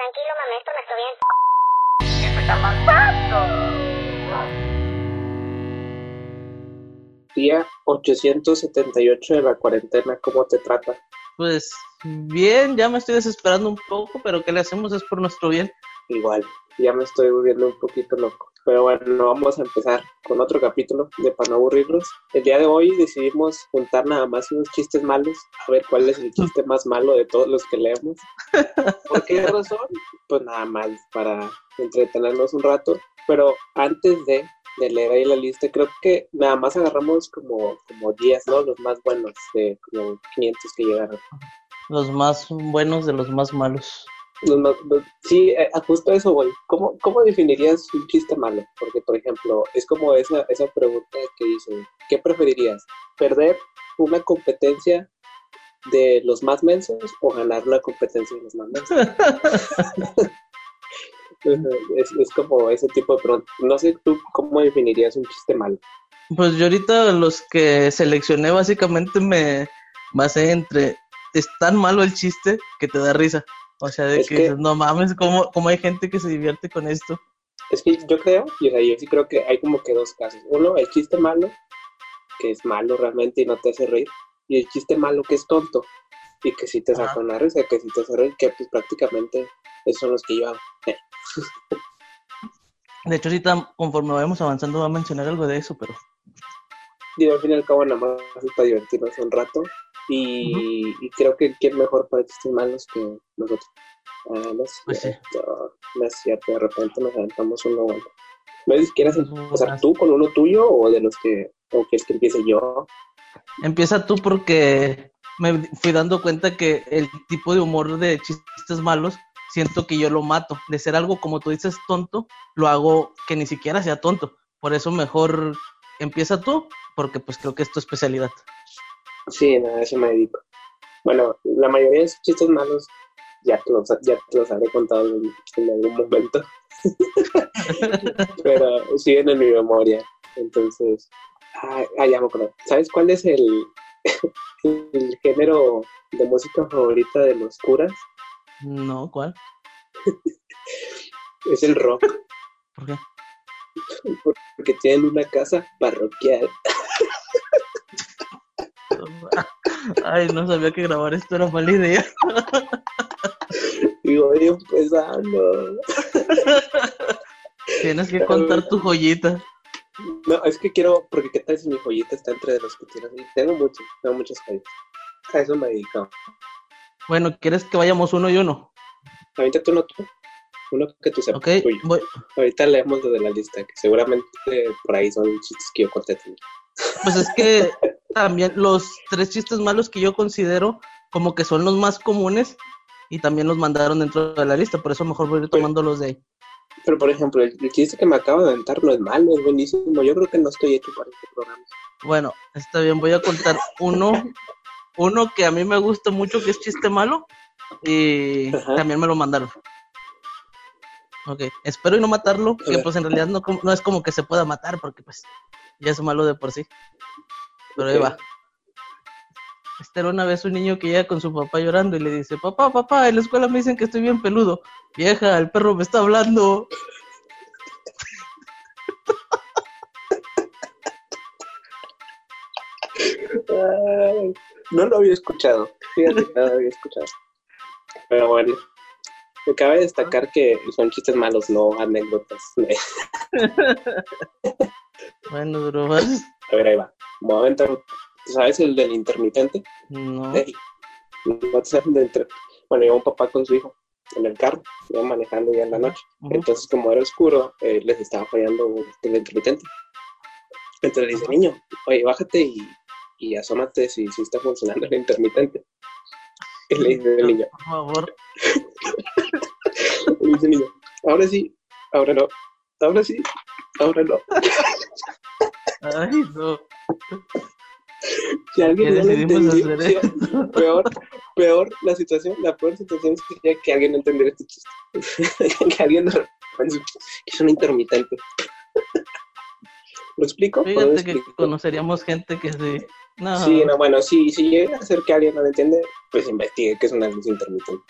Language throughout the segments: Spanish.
Tranquilo, mami, esto me está bien. ¿Qué está pasando? Día 878 de la cuarentena, ¿cómo te trata? Pues bien, ya me estoy desesperando un poco, pero ¿qué le hacemos? Es por nuestro bien. Igual, ya me estoy volviendo un poquito loco. Pero bueno, vamos a empezar con otro capítulo de para no aburrirnos. El día de hoy decidimos juntar nada más unos chistes malos, a ver cuál es el chiste más malo de todos los que leemos. ¿Por qué razón? Pues nada más para entretenernos un rato. Pero antes de, de leer ahí la lista, creo que nada más agarramos como, como 10, ¿no? Los más buenos, de como 500 que llegaron. Los más buenos de los más malos. Sí, eh, justo eso, güey. ¿Cómo, ¿Cómo definirías un chiste malo? Porque, por ejemplo, es como esa, esa pregunta que dice, ¿qué preferirías? ¿Perder una competencia de los más mensos o ganar una competencia de los más mensos? es, es como ese tipo de pregunta. No sé tú cómo definirías un chiste malo. Pues yo ahorita los que seleccioné básicamente me basé entre es tan malo el chiste que te da risa. O sea, de Es que, no mames, ¿cómo, ¿cómo hay gente que se divierte con esto? Es que yo creo, y o sea, yo sí creo que hay como que dos casos. Uno, el chiste malo, que es malo realmente y no te hace reír. Y el chiste malo que es tonto y que sí te saca Ajá. una risa, que sí te hace reír, que pues prácticamente esos son los que yo hago. De hecho, ahorita conforme vayamos avanzando va a mencionar algo de eso, pero Digo, al fin y al cabo nada más es para divertirnos un rato. Y, y creo que quién mejor para chistes malos que nosotros. Ah, no es Pues sí. no es cierto, de repente nos aventamos uno bueno. No sé si quieres empezar tú con uno tuyo o de los que, o quieres que empiece yo. empieza tú porque me fui dando cuenta que el tipo de humor de chistes malos siento que yo lo mato. De ser algo como tú dices tonto, lo hago que ni siquiera sea tonto. Por eso mejor empieza tú, porque pues creo que es tu especialidad. Sí, nada, a eso me dedico. Bueno, la mayoría de esos chistes malos ya te los, ya te los habré contado en, en algún momento. Pero siguen en mi memoria. Entonces, ah, ah, ya me acuerdo. ¿Sabes cuál es el, el género de música favorita de los curas? No, ¿cuál? Es el rock, ¿Por qué? porque tienen una casa parroquial. Ay, no sabía que grabar esto era mala idea. Y voy empezando. Tienes que contar tu joyita. No, es que quiero, porque qué tal si mi joyita está entre los que tienes. Y Tengo muchos, tengo muchas joyitas. A eso me dedico. Bueno, ¿quieres que vayamos uno y uno? Ahorita tú no tú. Uno que tú sepas. Ok, tuyo. voy. Ahorita leemos lo de la lista, que seguramente por ahí son chistes que yo conté también. Pues es que también los tres chistes malos que yo considero como que son los más comunes y también los mandaron dentro de la lista, por eso mejor voy a ir tomando los de ahí. Pero por ejemplo, el, el chiste que me acabo de aventar no es malo, es buenísimo. Yo creo que no estoy hecho para este programa. Bueno, está bien, voy a contar uno, uno que a mí me gusta mucho que es chiste malo y Ajá. también me lo mandaron. Ok, espero y no matarlo, que pues en realidad no, no es como que se pueda matar porque pues ya es malo de por sí. Pero ahí va. Este era una vez un niño que llega con su papá llorando y le dice, papá, papá, en la escuela me dicen que estoy bien peludo. Vieja, el perro me está hablando. Ay, no lo había escuchado. Fíjate no lo había escuchado. Pero bueno, me cabe destacar que son chistes malos, no anécdotas. Bueno, bro. A ver, ahí va. Aventar. ¿Sabes el del intermitente? No. No te inter- Bueno, iba un papá con su hijo en el carro, iba manejando ya en la noche. Entonces, como era oscuro, eh, les estaba fallando el intermitente. Entonces le dice, niño, oye, bájate y, y asómate si, si está funcionando el intermitente. Y le dice el niño, Por favor. le dice el niño, ahora sí, ahora no, ahora sí, ahora no. Ay, no. Si alguien ¿Qué no lo entendió, hacer, peor, peor la situación, la peor situación sería que alguien no entendiera este chiste. que alguien no que es un intermitente. ¿Lo explico? ¿O no lo Fíjate que conoceríamos gente que sí. No, Sí, no, bueno, si, si llega a ser que alguien no lo entiende, pues investigue que es una luz intermitente.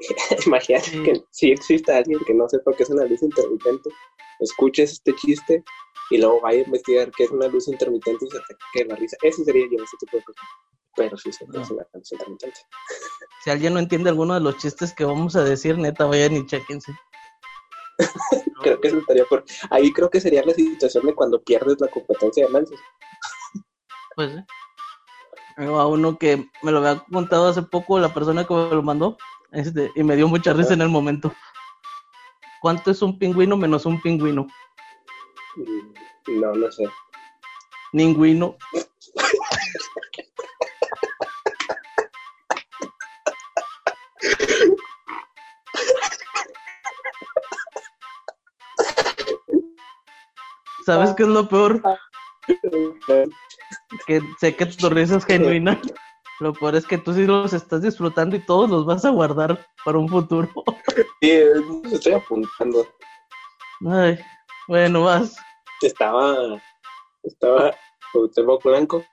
Imagínate Sí. que si existe alguien que no sepa qué es una luz intermitente, escuches este chiste y luego vaya a investigar qué es una luz intermitente y se te quede la risa. Ese sería yo, ese tipo de cosas. Pero sí, se No. es una luz intermitente. Si alguien no entiende alguno de los chistes que vamos a decir, neta, vayan y chequense. Creo que eso estaría por... Ahí creo que sería la situación de cuando pierdes la competencia de lanzas. Pues, ¿eh? a uno que me lo había contado hace poco la persona que me lo mandó este, y me dio mucha risa en el momento. ¿Cuánto es un pingüino menos un pingüino? No, no sé. Ningüino. ¿Sabes qué es lo peor? Que sé que tu risa es genuina. Lo peor es que tú sí los estás disfrutando y todos los vas a guardar para un futuro. Sí, estoy apuntando. Ay, bueno, vas. Estaba... Estaba... Cuauhtémoc Blanco.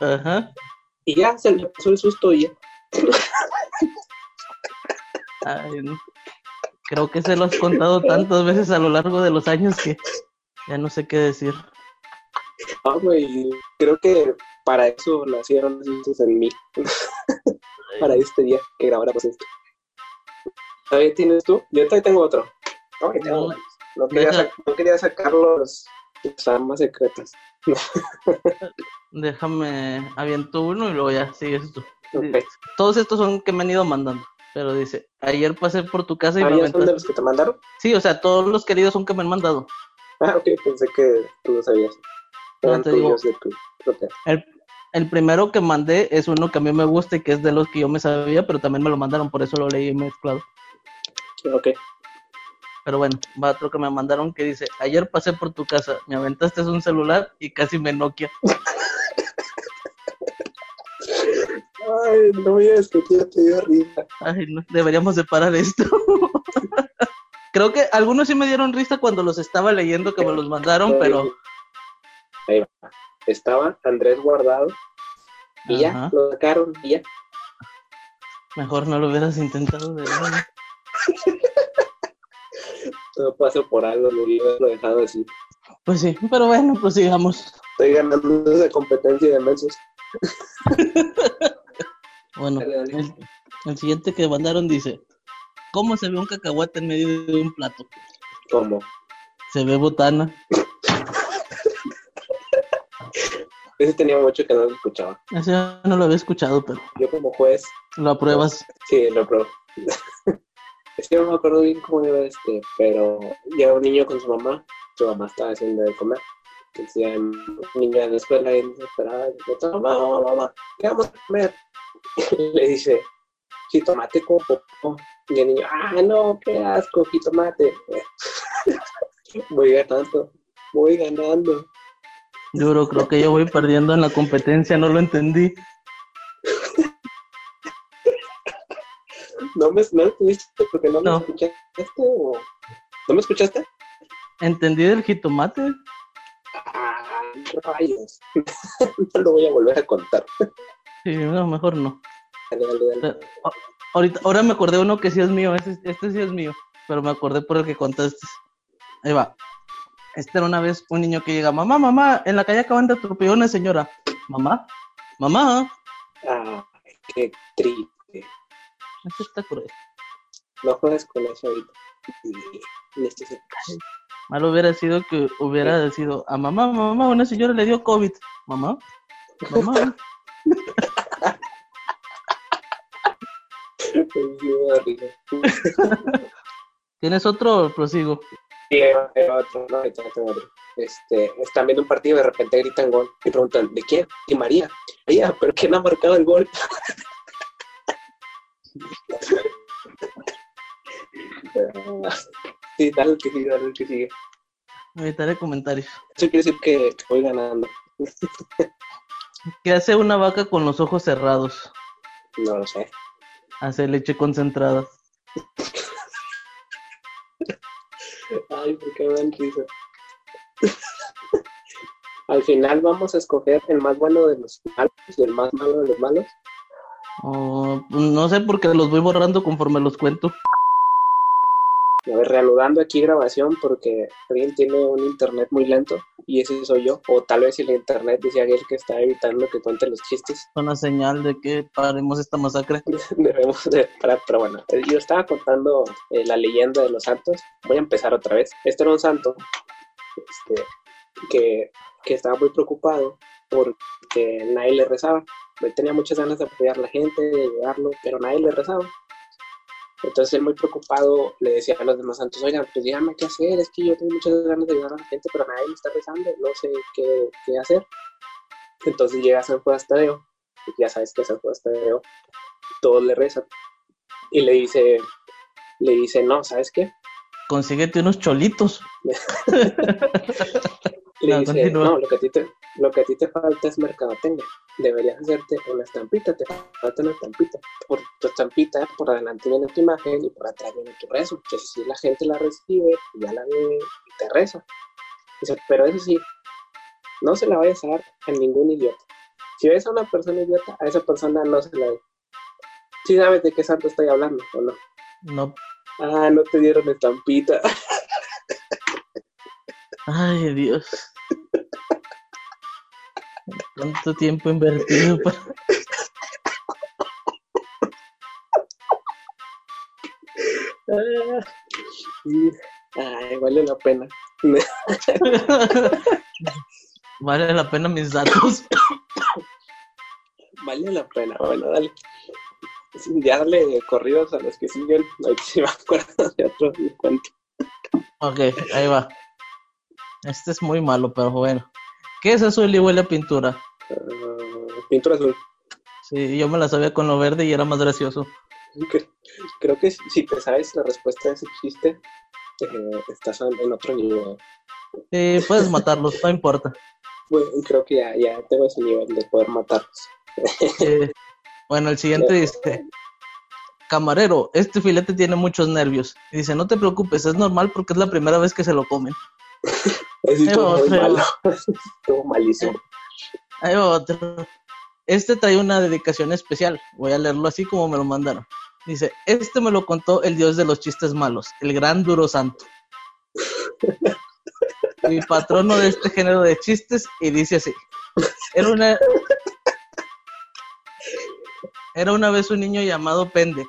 Ajá. Y ya se le pasó el susto y ya. Ay, no. Creo que se lo has contado tantas veces a lo largo de los años que ya no sé qué decir. Ah, güey, creo que para eso nacieron los sustos en mí. para este día que grabáramos esto. ¿Todavía tienes tú? Yo todavía tengo otro. No, tengo No. quería, Deja- no quería sacar los, armas secretas. Déjame, aviento uno y luego ya sigues tú. Ok. Todos estos son que me han ido mandando. Pero dice, ayer pasé por tu casa y me ¿Ah, ya son de los que te mandaron? Sí, o sea, todos los queridos son que me han mandado. Ah, ok, pensé que tú lo sabías. Eran te digo. tuyos de tu propia. El, el primero que mandé es uno que a mí me gusta y que es de los que yo me sabía, pero también me lo mandaron, por eso lo leí mezclado. Ok. Pero bueno, va otro que me mandaron que dice, ayer pasé por tu casa, me aventaste un celular y casi me Nokia. Ay, no digas que ya te dio risa. Ay, no, deberíamos separar esto. Creo que algunos sí me dieron risa cuando los estaba leyendo que me los mandaron, pero Ahí va. Estaba Andrés guardado y ya, lo sacaron y ya. mejor no lo hubieras intentado de verdad. Todo pasa por algo, lo hubiera dejado así. Pues sí, pero bueno, pues sigamos. Estoy ganando esa competencia de mensos. Bueno, Dale, dale. el, el siguiente que mandaron dice, ¿cómo se ve un cacahuate en medio de un plato? ¿Cómo? Se ve botana. Ese tenía mucho que no lo escuchaba. Ya no lo había escuchado, pero Yo como juez, lo apruebas. sí, lo probé. Que no me acuerdo bien cómo iba este, pero llega un niño con su mamá, su mamá estaba haciendo de comer. Entonces ya un niño en la escuela y desesperada, dice, mamá, mamá, mamá, ¿qué vamos a comer? Le dice, jitomate con popó. Y el niño, ah, no, qué asco, jitomate. voy ganando, voy ganando. Duro, creo que yo voy perdiendo en la competencia, no lo entendí. ¿No me, no porque no me No. escuchaste? o- ¿No me escuchaste? Entendí del jitomate. Ah, rayos. no lo voy a volver a contar. Sí, no, mejor no. Dale, dale, dale. A- ahorita, ahora me acordé uno que sí es mío, este, este sí es mío, pero me acordé por el que contaste. Ahí va. Este era una vez un niño que llega, mamá, mamá, en la calle acaban de atropellar una señora. Mamá, mamá, Ah, qué triste. Este está cruel. No juegues con eso ahorita. Y- y este. Malo hubiera sido que hubiera sido a mamá, mamá, una señora le dio COVID. Mamá, mamá. Sí. ¿Tienes otro prosigo? Sí, otro, no, otro. Este, están viendo un partido y de repente gritan gol y preguntan, ¿de quién? Y María. Ella, pero ¿quién ha marcado el gol? sí, dale el que sigue, dale el que sigue. Evitaré comentarios. Eso quiere decir que voy ganando. ¿Qué hace una vaca con los ojos cerrados? No lo sé. Hace leche concentrada. Ay, por qué me dan risa. Al final vamos a escoger el más bueno de los malos y el más malo de los malos. Oh, no sé porque los voy borrando conforme los cuento. A ver, reanudando aquí grabación porque alguien tiene un internet muy lento y ese soy yo. O tal vez el internet decía aquel que está evitando que cuente los chistes. Una señal de que paremos esta masacre. Debemos de parar, pero bueno. Yo estaba contando eh, la leyenda de los santos. Voy a empezar otra vez. Este era un santo este, que, que estaba muy preocupado porque nadie le rezaba. Él tenía muchas ganas de apoyar a la gente, de ayudarlo, pero nadie le rezaba. Entonces él muy preocupado le decía a los demás santos, oigan, pues díganme qué hacer, es que yo tengo muchas ganas de ayudar a la gente, pero nadie me está rezando, no sé qué, qué hacer. Entonces llega San Juan Tadeo, y ya sabes que San Juan Tadeo, todos le rezan. Y le dice, le dice, no, ¿sabes qué? Consíguete unos cholitos. Le No, dice, no, lo que, a ti te, lo que a ti te falta es mercadotecnia. Deberías hacerte una estampita, te falta una estampita. Por tu estampita, por adelante viene tu imagen y por atrás viene tu rezo. Entonces, si la gente la recibe, ya la ve y te reza. Dice, pero eso sí, no se la vayas a dar a ningún idiota. Si ves a una persona idiota, a esa persona no se la des. Si sabes de qué santo estoy hablando o no. No. Ah, no te dieron estampita. Ay, Dios. Tanto tiempo invertido para... Ay, vale la pena. Vale la pena mis datos. Vale la pena, bueno, dale. Sí, Ya dale corridos a los que siguen. Ahí sí me acuerdo de otro cuento. Ok, ahí va. Este es muy malo, pero bueno. ¿Qué es azul y huele a pintura? Pintura azul. Sí, yo me la sabía con lo verde y era más gracioso. Cre- Creo que si te sabes la respuesta a ese chiste, eh, estás en otro nivel. Sí, puedes matarlos, no importa. Bueno, creo que ya, ya tengo ese nivel de poder matarlos. Eh, bueno, el siguiente dice, camarero, este filete tiene muchos nervios. Y dice, no te preocupes, es normal porque es la primera vez que se lo comen. Ese estuvo muy malo. estuvo malísimo. Hay otro. Este trae una dedicación especial. Voy a leerlo así como me lo mandaron. Dice, este me lo contó el dios de los chistes malos, el gran duro santo. Mi patrono de este género de chistes y dice así. Era una... Era una vez un niño llamado Pende.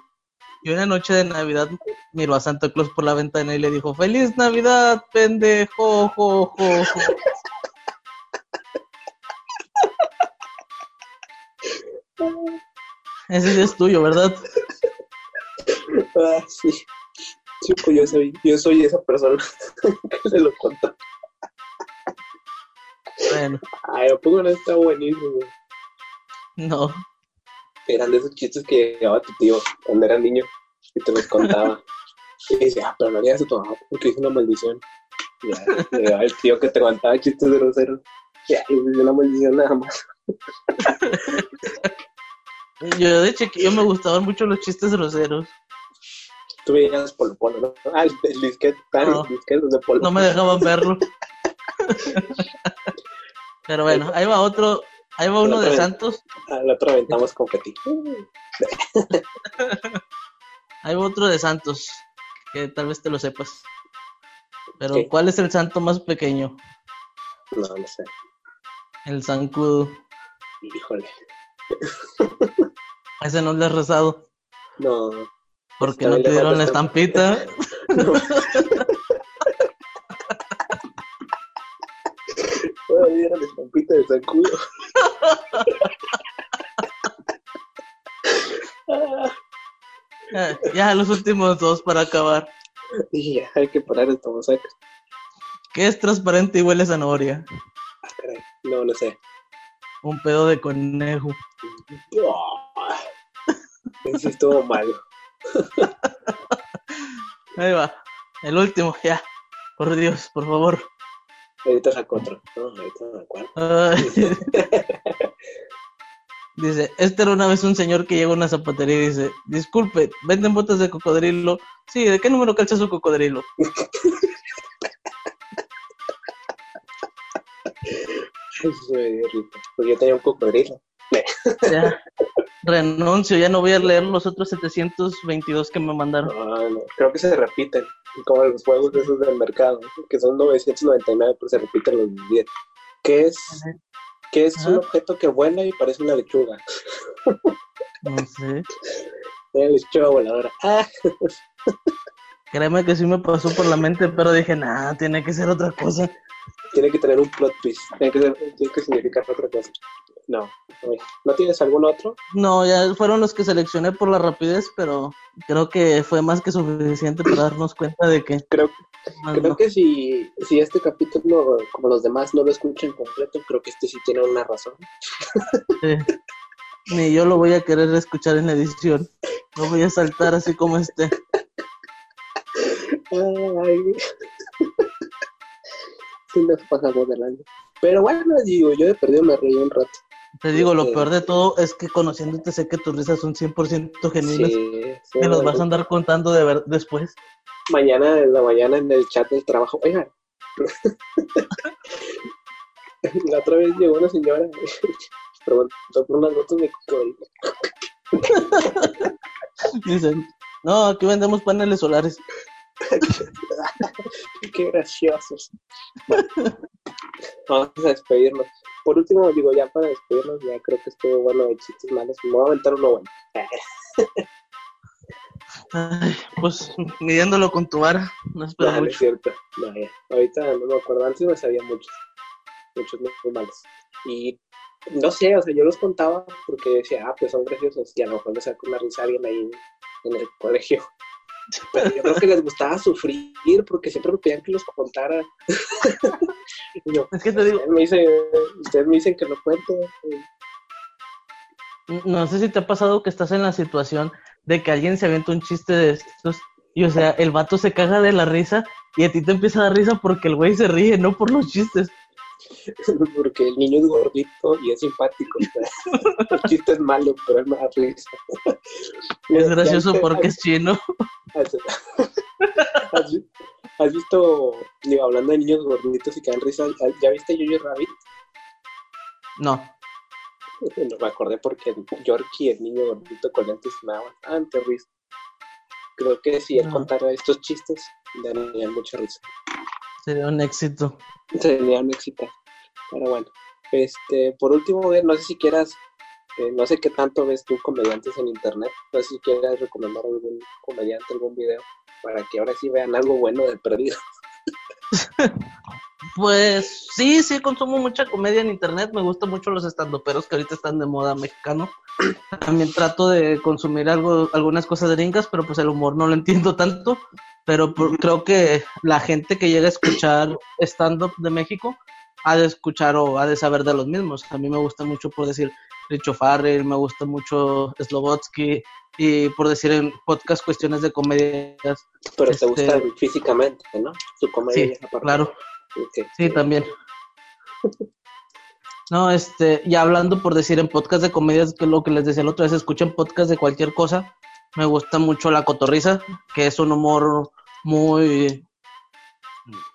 Y una noche de Navidad miró a Santa Claus por la ventana y le dijo, ¡Feliz Navidad, pendejo! Jo, jo, jo". Ese sí es tuyo, ¿verdad? Ah, sí. Sí, pues yo soy, yo soy esa persona que se lo contó. Bueno, Ay, ¿a poco no está buenísimo? no. Eran de esos chistes que llegaba tu tío cuando era niño y te los contaba. Y dice, ah, pero no harías a tu mamá porque es una maldición. Y Ya, llegaba el tío que te contaba chistes groseros. Ya, y es una maldición nada más. Yo de chiquillo me gustaban mucho los chistes groseros. Tú veías Polo Polo, ¿no? Ah, el, disquete, ah, No. de Polo No me dejaban verlo. Pero bueno, ahí va otro, ahí va uno de Santos, Al otro aventamos confeti. ahí va otro de Santos, que tal vez te lo sepas. Pero ¿Qué? ¿cuál es el santo más pequeño? No, no sé. El zancudo. Híjole. Ese no le has rezado, No. porque no te dieron la estampita. no. Todavía era la estampita de zancudo. Ah, Ah, Ya, los últimos dos para acabar. ya, hay que parar esta masacre. ¿Qué es transparente y huele a zanahoria? Ah, caray. No, no sé. Un pedo de conejo. Ah, Ese estuvo malo. Ahí va. El último, ya. Por Dios, por favor. Ahorita saco otro. No, ahorita no acuerdo. Dice, este era una vez un señor que llega a una zapatería y dice, disculpe, ¿venden botas de cocodrilo? Sí, ¿de qué número calza su cocodrilo? Ay. Porque yo tenía un cocodrilo. Ya. renuncio, ya no voy a leer los otros 722 que me mandaron. No, no, creo que se repiten, como los juegos de esos del mercado, que son 999, pero se repiten los 10. ¿Qué es, qué es un objeto que vuela y parece una lechuga? No sé. Una lechuga voladora. Ah, Créeme que sí me pasó por la mente, pero dije, nah, tiene que ser otra cosa. tiene que tener un plot twist, tiene que, ser- tiene que significar otra cosa. No, no. ¿no tienes algún otro? No, ya fueron los que seleccioné por la rapidez, pero creo que fue más que suficiente para darnos cuenta de que Creo, creo no. que si, si este capítulo, como los demás, no lo escuchan completo, creo que este sí tiene una razón. Sí. Ni yo lo voy a querer escuchar en la edición. Lo voy a saltar así como este. Ay. sí nos pasamos del año. Pero bueno, digo, yo de perdido me reí un rato. Te digo, lo peor de todo es que conociéndote sé que tus risas son 100% genuinas. Sí, sí, Me los vas a andar contando de ver después. Mañana en la mañana en el chat del trabajo, oigan. la otra vez llegó una señora preguntó por unas botas de cocodrilo. Dicen, no, aquí vendemos paneles solares. Qué graciosos. Bueno, vamos a despedirnos. Por último, digo, ya para despedirnos, ya creo que estuvo bueno de chistes malos. Me voy a aventar uno bueno. Ay, pues midiéndolo con tu vara, no espero No, no es mucho. cierto. No, ya. Ahorita no me acuerdo. Antes me sabía muchos. Muchos muy, malos. Y no sé, o sea, yo los contaba porque decía, ah, pues son graciosos. Y a lo mejor me sacó una risa alguien ahí en, en el colegio. Pero yo creo que les gustaba sufrir porque siempre me pedían que los contara. Y yo, Es que te digo, ustedes me dicen, ustedes me dicen que lo cuente. no sé si te ha pasado que estás en la situación de que alguien se avienta un chiste de estos y, o sea, el vato se caga de la risa y a ti te empieza a dar risa porque el güey se ríe, no por los chistes. Porque el niño es gordito y es simpático. El chiste es malo, pero es más risa. Es ¿Ya gracioso porque es chino. ¿Has, has vi- has visto, digo, hablando de niños gorditos y que dan risa, ¿ya viste Jojo Rabbit? No, No me acordé porque Yorkie, el niño gordito con lentes, me daba bastante risa. Creo que si él No. contara estos chistes, darían mucha risa. sería un éxito. Sería un éxito. Pero bueno, este, por último, no sé si quieras, eh, no sé qué tanto ves tú comediantes en internet, no sé si quieras recomendar algún comediante, algún video, para que ahora sí vean algo bueno de perdido. Pues sí, sí, consumo mucha comedia en internet. Me gustan mucho los estandoperos que ahorita están de moda mexicano. También trato de consumir algo, algunas cosas gringas, pero pues el humor no lo entiendo tanto. Pero por- creo que la gente que llega a escuchar stand-up de México ha de escuchar o ha de saber de los mismos. A mí me gusta mucho, por decir, Richo Farrell, me gusta mucho Slobotsky y por decir en podcast cuestiones de comedias. Pero te Este- gusta físicamente, ¿no? Su comedia Sí, claro. Sí, también. No, este, ya hablando por decir en podcast de comedias, que es lo que les decía la otra vez, escuchen podcast de cualquier cosa. Me gusta mucho La Cotorriza, que es un humor muy,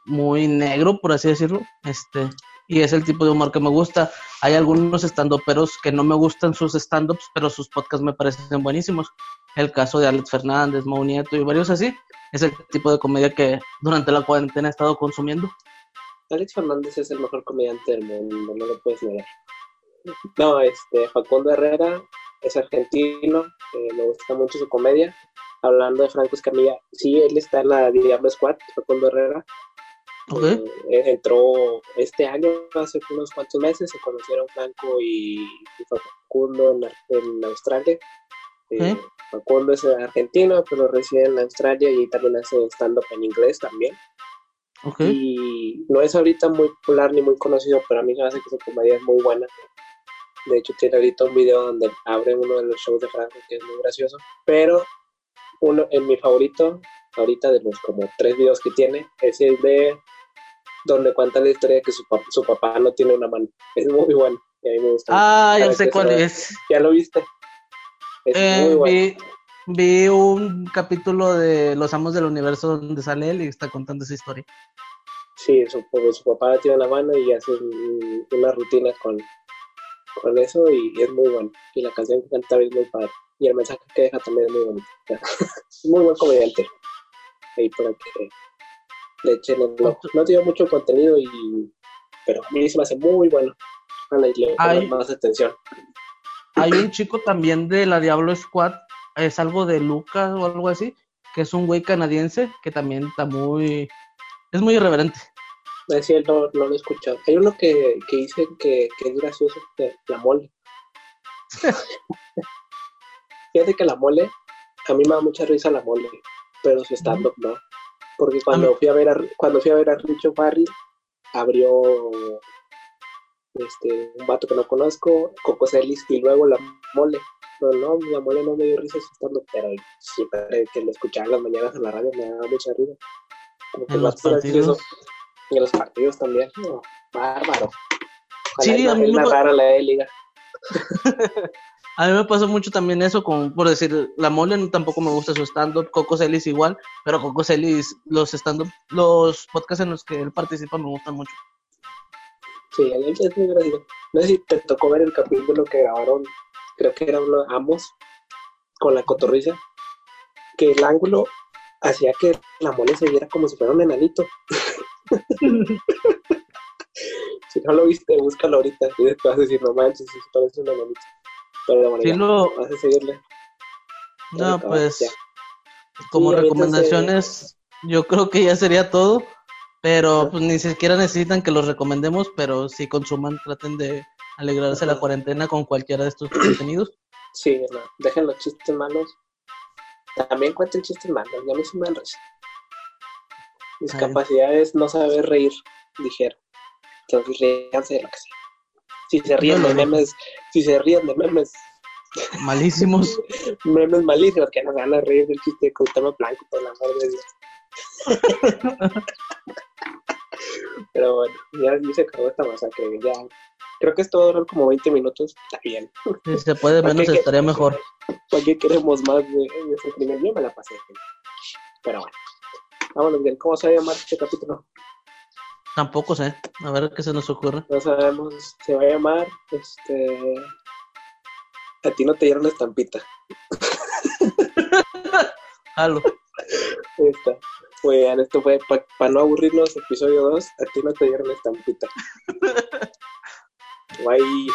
muy negro, por así decirlo. Este, y es el tipo de humor que me gusta. Hay algunos estandoperos que no me gustan sus stand-ups, pero sus podcasts me parecen buenísimos. El caso de Alex Fernández, Mau Nieto y varios así. Es el tipo de comedia que durante la cuarentena he estado consumiendo. Alex Fernández es el mejor comediante del mundo, no lo puedes negar. No, este, Facundo Herrera es argentino, eh, me gusta mucho su comedia. Hablando de Franco Escamilla, sí, él está en la Diablo Squad, Facundo Herrera. Ok. Eh, entró este año, hace unos cuantos meses, se conocieron Franco y, y Facundo en, en Australia. Eh. Facundo es argentino, pero reside en Australia y también hace stand-up en inglés también. Ok. Y no es ahorita muy popular ni muy conocido, pero a mí me hace que su comedia es muy buena. De hecho, tiene ahorita un video donde abre uno de los shows de Franco, que es muy gracioso. Pero uno en mi favorito, ahorita de los como tres videos que tiene, es el de donde cuenta la historia de que su, pap- su papá no tiene una mano. Es muy bueno. Y a mí me gusta. Ah, ya sé cuál es. ¿Ya lo viste? Es Eh, muy bueno. vi, vi un capítulo de Los Amos del Universo donde sale él y está contando esa historia. Sí, su, pues, su papá tiene la mano y hace un- una rutina con, con eso y es muy bueno. Y la canción que canta es muy padre. Y el mensaje que deja también es muy bonito. muy buen comediante. Ahí para que ojo. No tiene mucho contenido y pero a mí se me hace muy bueno. Ojalá y le Ay. pongan más atención. Hay un chico también de la Diablo Squad, es algo de Lucas o algo así, que es un güey canadiense que también está muy. Es muy irreverente. Es cierto, no, no lo he escuchado. Hay uno que, que dice que, que es gracioso, la mole. Fíjate que la mole, a mí me da mucha risa la mole, pero su stand-up no. Porque cuando fui a ver a, cuando fui a ver a Richo Farrell, abrió este, un vato que no conozco, Coco Celis, y luego la mole. No, no, la mole no me dio risa su stand-up, pero siempre que lo escuchaba en las mañanas en la radio me daba mucha risa. Como que En los partidos. Y en los partidos también. No, bárbaro. Sí, Ojalá a mí narrara la E-Liga. A mí me pasa mucho también eso, con, por decir, la mole no- tampoco me gusta su stand-up, Coco Celis igual, pero Coco Celis, los stand-up, los podcasts en los que él participa me gustan mucho. Sí, él es muy gracioso. No sé si te tocó ver el capítulo que grabaron, creo que era uno de Amos, con la cotorriza, que el ángulo hacía que la mole se viera como si fuera un enanito. si no lo viste, búscalo ahorita y después vas a decir, no manches, sí, parece un enanito. Pero bueno, Sí, ya, lo, vas a seguirle. no, Ahorita, pues, ya. como Sí, recomendaciones, yo creo que ya sería todo, pero Ajá. pues ni siquiera necesitan que los recomendemos, pero si consuman, traten de alegrarse la cuarentena con cualquiera de estos contenidos. Sí, no, dejen los chistes malos. También cuenten chistes malos, ya me risa. Mis Ay. capacidades no saber reír, dijeron. Entonces ríanse de lo que sea. Si se ríen de memes, si se ríen de memes, Malísimos. memes malísimos, que no se van a reír del chiste de Cuauhtémoc Blanco, por la amor de Dios. Pero bueno, ya, ya se acabó esta masacre, ya. Creo que esto va a durar como 20 minutos, está bien. Si se puede ¿Para menos, estaría mejor. ¿Para qué queremos más de, de ese primer día? Me la pasé. Pero bueno. Vámonos bien. ¿Cómo se va a llamar este capítulo? Tampoco sé. A ver qué se nos ocurre. No sabemos. Se va a llamar, este... A ti no te dieron estampita. Jalo. Ahí está. Bien, esto fue para no aburrirnos, episodio 2. A ti no te dieron estampita. Bye.